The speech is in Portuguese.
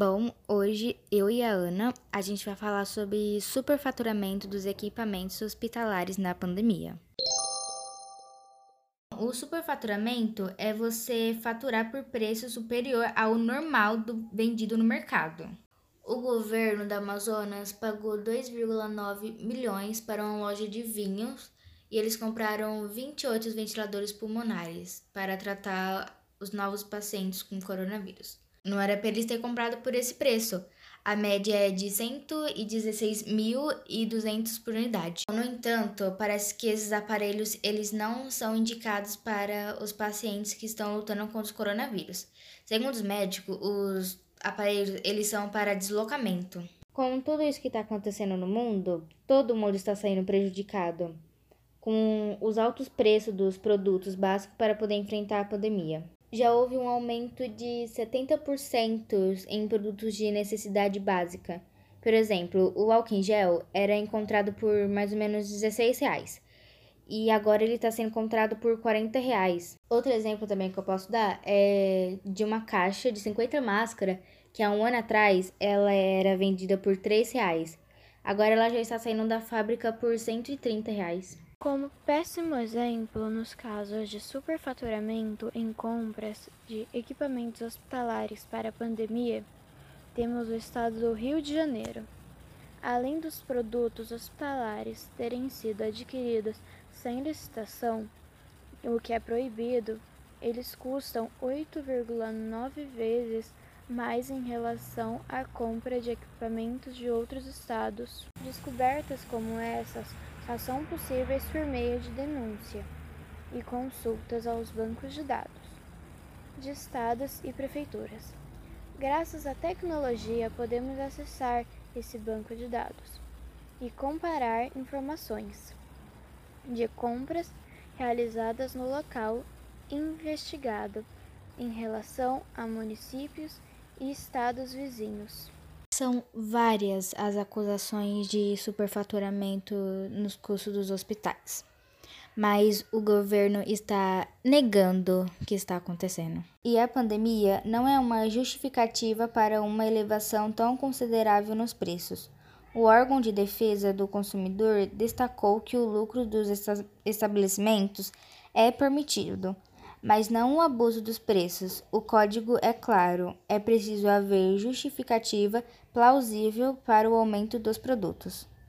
Bom, hoje eu e a Ana, a gente vai falar sobre superfaturamento dos equipamentos hospitalares na pandemia. O superfaturamento é você faturar por preço superior ao normal do vendido no mercado. O governo da Amazonas pagou 2,9 milhões para uma loja de vinhos e eles compraram 28 ventiladores pulmonares para tratar os novos pacientes com coronavírus. Não era para eles ter comprado por esse preço. A média é de 116.200 por unidade. No entanto, parece que esses aparelhos eles não são indicados para os pacientes que estão lutando contra os coronavírus. Segundo os médicos, os aparelhos eles são para deslocamento. Com tudo isso que está acontecendo no mundo, todo mundo está saindo prejudicado com os altos preços dos produtos básicos para poder enfrentar a pandemia já houve um aumento de 70% em produtos de necessidade básica. Por exemplo, o álcool em gel era encontrado por mais ou menos 16 reais e agora ele está sendo encontrado por 40 reais. Outro exemplo também que eu posso dar é de uma caixa de 50 máscaras que há um ano atrás ela era vendida por 3 reais. Agora ela já está saindo da fábrica por 130 reais. Como péssimo exemplo nos casos de superfaturamento em compras de equipamentos hospitalares para a pandemia, temos o estado do Rio de Janeiro. Além dos produtos hospitalares terem sido adquiridos sem licitação, o que é proibido, eles custam 8,9 vezes mais em relação à compra de equipamentos de outros estados. Descobertas como essas só são possíveis por meio de denúncia e consultas aos bancos de dados de estados e prefeituras. Graças à tecnologia, podemos acessar esse banco de dados e comparar informações de compras realizadas no local investigado em relação a municípios e estados vizinhos. São várias as acusações de superfaturamento nos custos dos hospitais, mas o governo está negando que está acontecendo. E a pandemia não é uma justificativa para uma elevação tão considerável nos preços. O órgão de defesa do consumidor destacou que o lucro dos estabelecimentos é permitido, mas não o abuso dos preços. O código é claro, é preciso haver justificativa plausível para o aumento dos produtos.